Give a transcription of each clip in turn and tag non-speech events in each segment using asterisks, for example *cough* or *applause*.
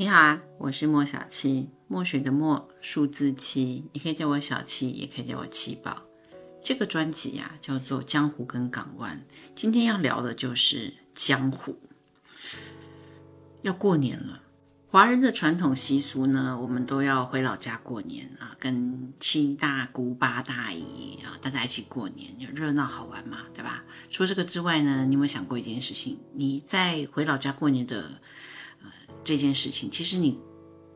你好啊，我是莫小七，墨水的墨，数字七，你可以叫我小七，也可以叫我七宝。这个专辑呀，叫做《江湖跟港湾》。今天要聊的就是江湖。要过年了，华人的传统习俗呢，我们都要回老家过年啊，跟七大姑八大姨啊，大家一起过年，就热闹好玩嘛，对吧？除了这个之外呢，你有没有想过一件事情？你在回老家过年的？这件事情，其实你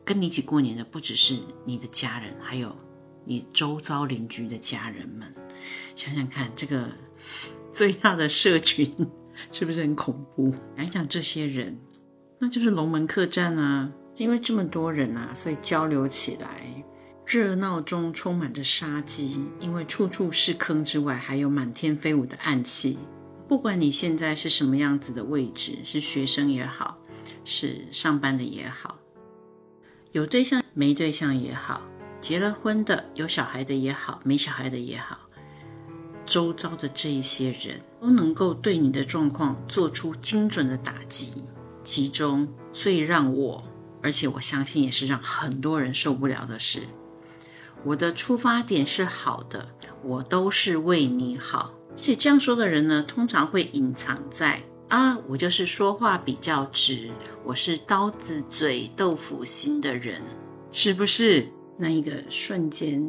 跟你一起过年的不只是你的家人，还有你周遭邻居的家人们。想想看，这个 *laughs* 最大的社群是不是很恐怖？想想这些人，那就是龙门客栈啊。因为这么多人啊，所以交流起来热闹中充满着杀机，因为处处是坑之外，还有满天飞舞的暗器。不管你现在是什么样子的位置，是学生也好。是上班的也好，有对象没对象也好，结了婚的有小孩的也好，没小孩的也好，周遭的这一些人都能够对你的状况做出精准的打击。其中最让我，而且我相信也是让很多人受不了的是，我的出发点是好的，我都是为你好。而且这样说的人呢，通常会隐藏在。啊，我就是说话比较直，我是刀子嘴豆腐心的人，是不是？那一个瞬间，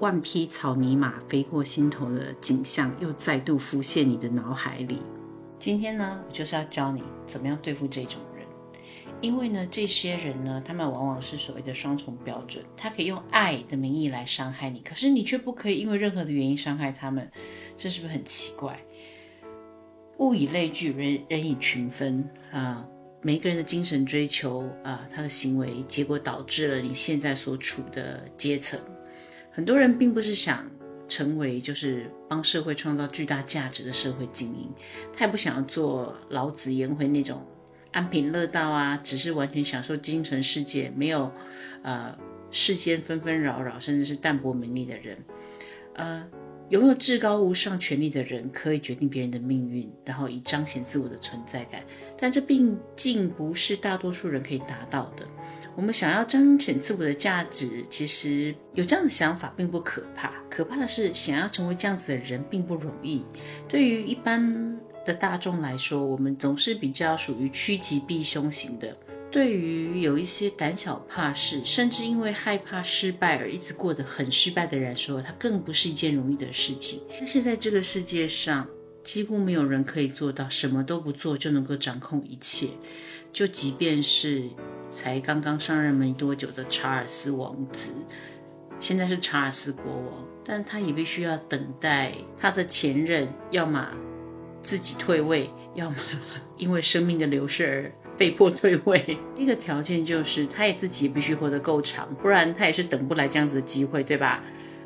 万匹草泥马飞过心头的景象又再度浮现你的脑海里。今天呢，我就是要教你怎么样对付这种人，因为呢，这些人呢，他们往往是所谓的双重标准，他可以用爱的名义来伤害你，可是你却不可以因为任何的原因伤害他们，这是不是很奇怪？物以类聚，人人以群分啊！每一个人的精神追求啊，他的行为结果导致了你现在所处的阶层。很多人并不是想成为就是帮社会创造巨大价值的社会精英，他也不想要做老子颜回那种安贫乐道啊，只是完全享受精神世界，没有呃世间纷纷扰扰，甚至是淡泊名利的人，呃。拥有至高无上权力的人可以决定别人的命运，然后以彰显自我的存在感，但这毕竟不是大多数人可以达到的。我们想要彰显自我的价值，其实有这样的想法并不可怕，可怕的是想要成为这样子的人并不容易。对于一般的大众来说，我们总是比较属于趋吉避凶型的。对于有一些胆小怕事，甚至因为害怕失败而一直过得很失败的人说，它更不是一件容易的事情。但是在这个世界上，几乎没有人可以做到什么都不做就能够掌控一切。就即便是才刚刚上任没多久的查尔斯王子，现在是查尔斯国王，但他也必须要等待他的前任，要么自己退位，要么 *laughs* 因为生命的流逝而。被迫退位，一个条件就是他也自己必须活得够长，不然他也是等不来这样子的机会，对吧？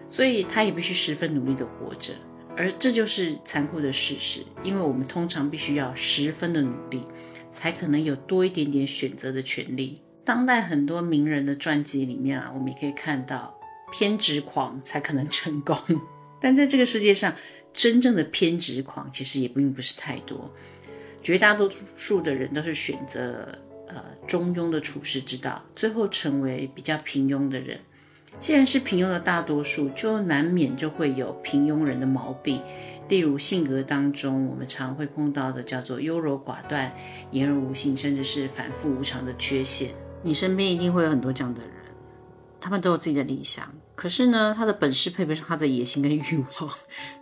所以他也必须十分努力的活着，而这就是残酷的事实，因为我们通常必须要十分的努力，才可能有多一点点选择的权利。当代很多名人的传记里面啊，我们也可以看到，偏执狂才可能成功，*laughs* 但在这个世界上，真正的偏执狂其实也并不是太多。绝大多数的人都是选择呃中庸的处世之道，最后成为比较平庸的人。既然是平庸的大多数，就难免就会有平庸人的毛病，例如性格当中我们常会碰到的叫做优柔寡断、言而无信，甚至是反复无常的缺陷。你身边一定会有很多这样的人，他们都有自己的理想，可是呢，他的本事配不上他的野心跟欲望，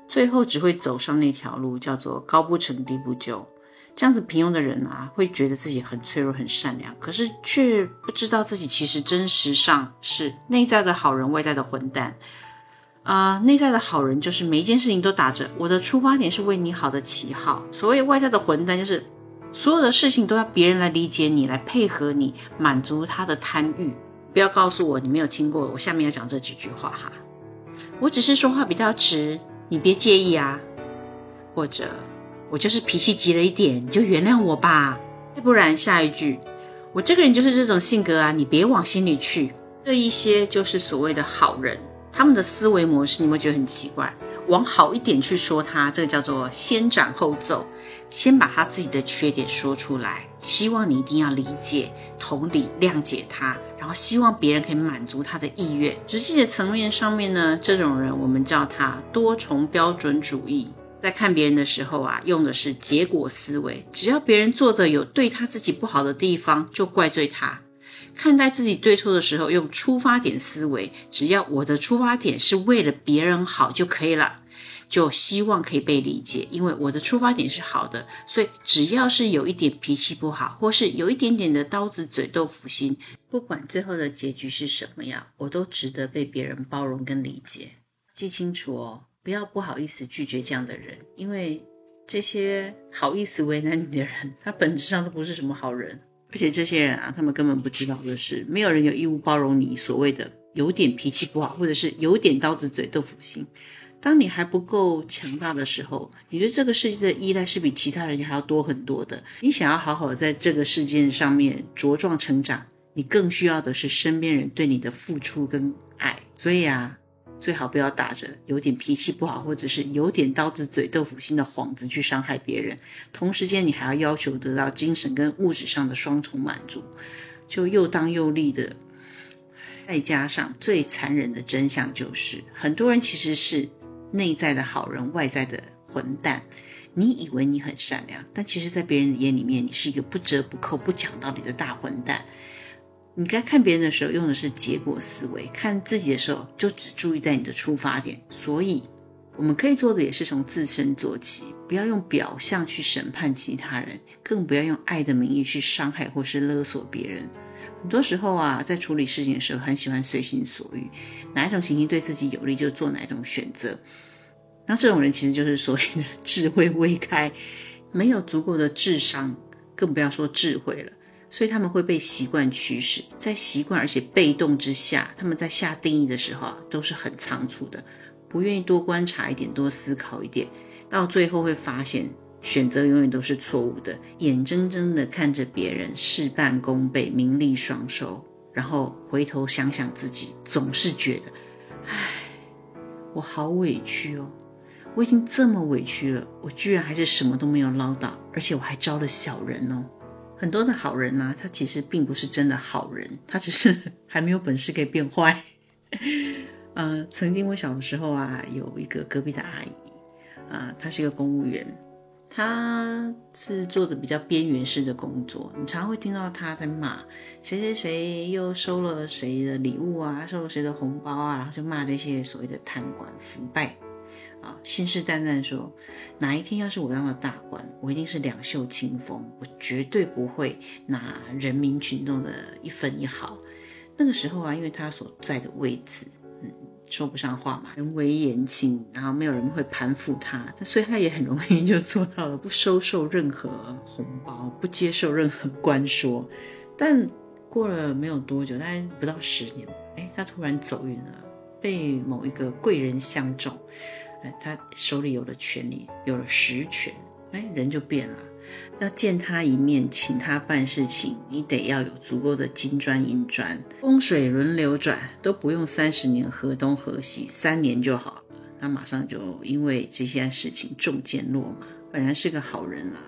最后只会走上那条路，叫做高不成低不就。这样子平庸的人啊，会觉得自己很脆弱、很善良，可是却不知道自己其实真实上是内在的好人，外在的混蛋。啊，内在的好人就是每一件事情都打着我的出发点是为你好的旗号；所谓外在的混蛋，就是所有的事情都要别人来理解你，来配合你，满足他的贪欲。不要告诉我你没有听过我下面要讲这几句话哈，我只是说话比较直，你别介意啊，或者。我就是脾气急了一点，你就原谅我吧。要不然下一句，我这个人就是这种性格啊，你别往心里去。这一些就是所谓的好人，他们的思维模式，你会觉得很奇怪。往好一点去说他，这个叫做先斩后奏，先把他自己的缺点说出来，希望你一定要理解、同理、谅解他，然后希望别人可以满足他的意愿。实际的层面上面呢，这种人我们叫他多重标准主义。在看别人的时候啊，用的是结果思维，只要别人做的有对他自己不好的地方，就怪罪他；看待自己对错的时候，用出发点思维，只要我的出发点是为了别人好就可以了，就希望可以被理解，因为我的出发点是好的，所以只要是有一点脾气不好，或是有一点点的刀子嘴豆腐心，不管最后的结局是什么样，我都值得被别人包容跟理解。记清楚哦。不要不好意思拒绝这样的人，因为这些好意思为难你的人，他本质上都不是什么好人。而且这些人啊，他们根本不知道的是，没有人有义务包容你所谓的有点脾气不好，或者是有点刀子嘴豆腐心。当你还不够强大的时候，你对这个世界的依赖是比其他人还要多很多的。你想要好好在这个世界上面茁壮成长，你更需要的是身边人对你的付出跟爱。所以啊。最好不要打着有点脾气不好，或者是有点刀子嘴豆腐心的幌子去伤害别人。同时间，你还要要求得到精神跟物质上的双重满足，就又当又立的。再加上最残忍的真相就是，很多人其实是内在的好人，外在的混蛋。你以为你很善良，但其实，在别人的眼里面，你是一个不折不扣、不讲道理的大混蛋。你该看别人的时候用的是结果思维，看自己的时候就只注意在你的出发点。所以，我们可以做的也是从自身做起，不要用表象去审判其他人，更不要用爱的名义去伤害或是勒索别人。很多时候啊，在处理事情的时候，很喜欢随心所欲，哪一种情形对自己有利就做哪一种选择。那这种人其实就是所谓的 *laughs* 智慧未开，没有足够的智商，更不要说智慧了。所以他们会被习惯驱使，在习惯而且被动之下，他们在下定义的时候啊，都是很仓促的，不愿意多观察一点，多思考一点，到最后会发现选择永远都是错误的，眼睁睁的看着别人事半功倍、名利双收，然后回头想想自己，总是觉得，唉，我好委屈哦，我已经这么委屈了，我居然还是什么都没有捞到，而且我还招了小人哦。很多的好人呢，他其实并不是真的好人，他只是 *laughs* 还没有本事可以变坏。*laughs* 呃，曾经我小的时候啊，有一个隔壁的阿姨，啊，她是一个公务员，她是做的比较边缘式的工作，你常会听到她在骂谁谁谁又收了谁的礼物啊，收了谁的红包啊，然后就骂这些所谓的贪官腐败。啊，信誓旦旦说，哪一天要是我当了大官，我一定是两袖清风，我绝对不会拿人民群众的一分一毫。那个时候啊，因为他所在的位置，嗯，说不上话嘛，人微言轻，然后没有人会攀附他，所以他也很容易就做到了不收受任何红包，不接受任何官说。但过了没有多久，大概不到十年，哎，他突然走运了，被某一个贵人相中。他手里有了权力，有了实权，哎，人就变了。要见他一面，请他办事情，你得要有足够的金砖银砖，风水轮流转，都不用三十年河东河西，三年就好了。他马上就因为这些事情中箭落马。本来是个好人啊，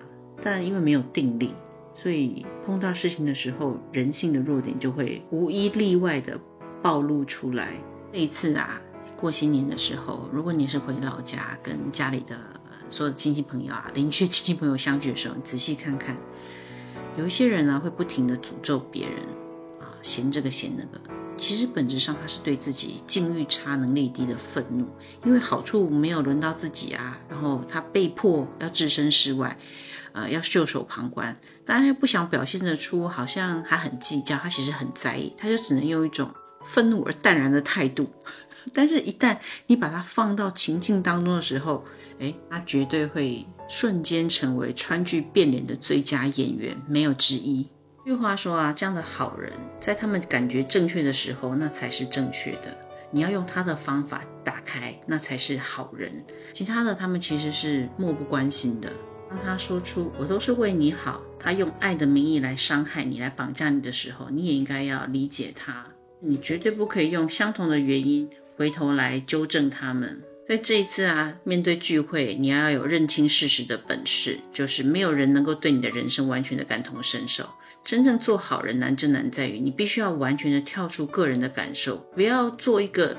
但因为没有定力，所以碰到事情的时候，人性的弱点就会无一例外的暴露出来。那一次啊。过新年的时候，如果你是回老家跟家里的所有亲戚朋友啊、邻居亲戚朋友相聚的时候，你仔细看看，有一些人呢会不停的诅咒别人啊，嫌这个嫌那个。其实本质上他是对自己境遇差、能力低的愤怒，因为好处没有轮到自己啊，然后他被迫要置身事外，呃，要袖手旁观。当然不想表现得出好像他很计较，他其实很在意，他就只能用一种愤怒而淡然的态度。但是，一旦你把它放到情境当中的时候，哎，他绝对会瞬间成为川剧变脸的最佳演员，没有之一。句话说啊，这样的好人，在他们感觉正确的时候，那才是正确的。你要用他的方法打开，那才是好人。其他的，他们其实是漠不关心的。当他说出“我都是为你好”，他用爱的名义来伤害你、来绑架你的时候，你也应该要理解他。你绝对不可以用相同的原因。回头来纠正他们，所以这一次啊，面对聚会，你要有认清事实的本事，就是没有人能够对你的人生完全的感同身受。真正做好人难就难在于，你必须要完全的跳出个人的感受，不要做一个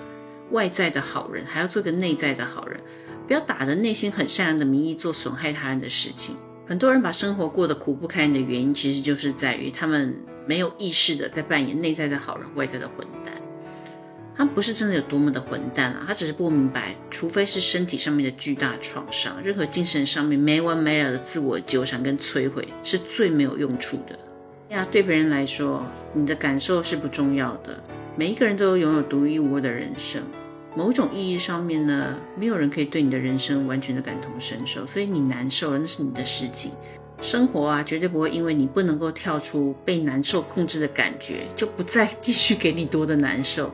外在的好人，还要做一个内在的好人，不要打着内心很善良的名义做损害他人的事情。很多人把生活过得苦不堪言的原因，其实就是在于他们没有意识的在扮演内在的好人，外在的混。他不是真的有多么的混蛋啊，他只是不明白，除非是身体上面的巨大创伤，任何精神上面没完没了的自我纠缠跟摧毁，是最没有用处的。呀，对别人来说，你的感受是不重要的。每一个人都拥有独一无二的人生，某种意义上面呢，没有人可以对你的人生完全的感同身受，所以你难受了，那是你的事情。生活啊，绝对不会因为你不能够跳出被难受控制的感觉，就不再继续给你多的难受。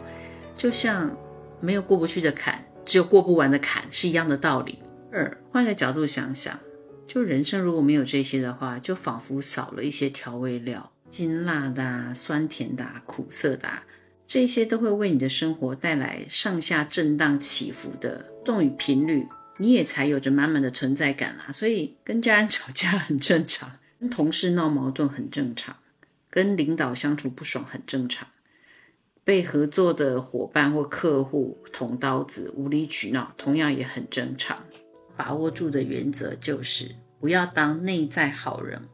就像没有过不去的坎，只有过不完的坎是一样的道理。二，换个角度想想，就人生如果没有这些的话，就仿佛少了一些调味料，辛辣的、酸甜的、苦涩的，这些都会为你的生活带来上下震荡起伏的动与频率，你也才有着满满的存在感啊。所以跟家人 *laughs* 吵架很正常，跟同事闹矛盾很正常，跟领导相处不爽很正常。被合作的伙伴或客户捅刀子、无理取闹，同样也很正常。把握住的原则就是，不要当内在好人，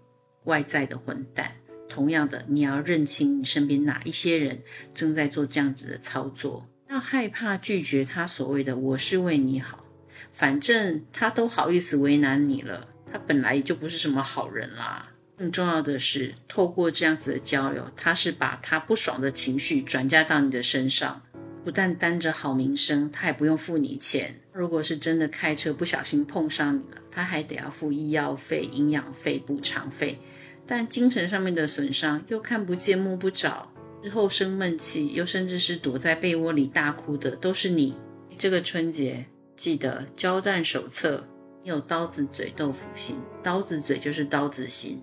外在的混蛋。同样的，你要认清你身边哪一些人正在做这样子的操作。要害怕拒绝他所谓的“我是为你好”，反正他都好意思为难你了，他本来就不是什么好人啦。更重要的是，透过这样子的交流，他是把他不爽的情绪转嫁到你的身上，不但担着好名声，他也不用付你钱。如果是真的开车不小心碰上你了，他还得要付医药费、营养费、补偿费。但精神上面的损伤又看不见摸不着，日后生闷气，又甚至是躲在被窝里大哭的，都是你。这个春节记得交战手册，你有刀子嘴豆腐心，刀子嘴就是刀子心。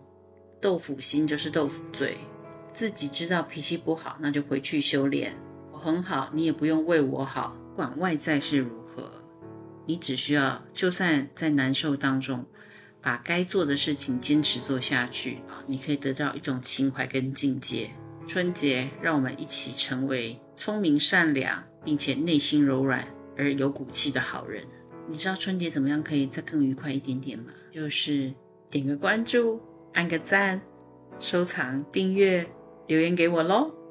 豆腐心就是豆腐嘴，自己知道脾气不好，那就回去修炼。我很好，你也不用为我好，管外在是如何，你只需要就算在难受当中，把该做的事情坚持做下去，你可以得到一种情怀跟境界。春节，让我们一起成为聪明善良，并且内心柔软而有骨气的好人。你知道春节怎么样可以再更愉快一点点吗？就是点个关注。按个赞、收藏、订阅、留言给我喽！